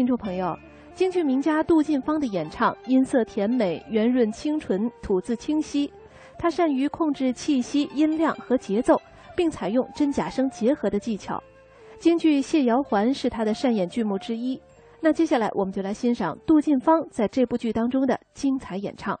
听众朋友，京剧名家杜近芳的演唱音色甜美、圆润清纯、吐字清晰。他善于控制气息、音量和节奏，并采用真假声结合的技巧。京剧《谢瑶环》是他的擅演剧目之一。那接下来我们就来欣赏杜近芳在这部剧当中的精彩演唱。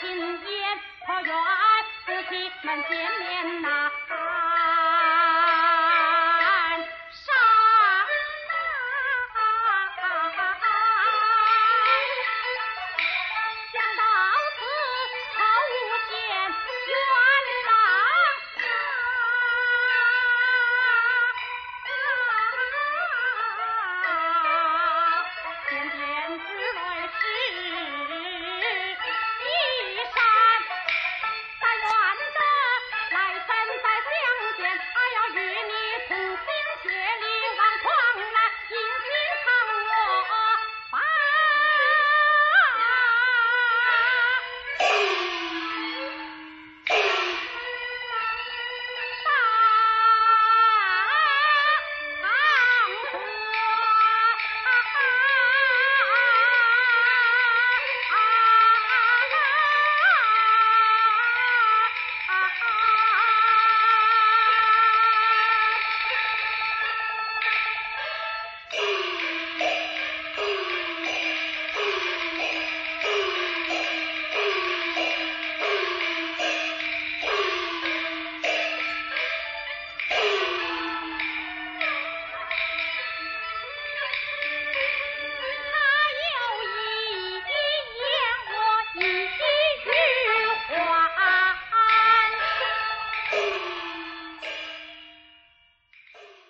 今夜，我愿不惜满千年难。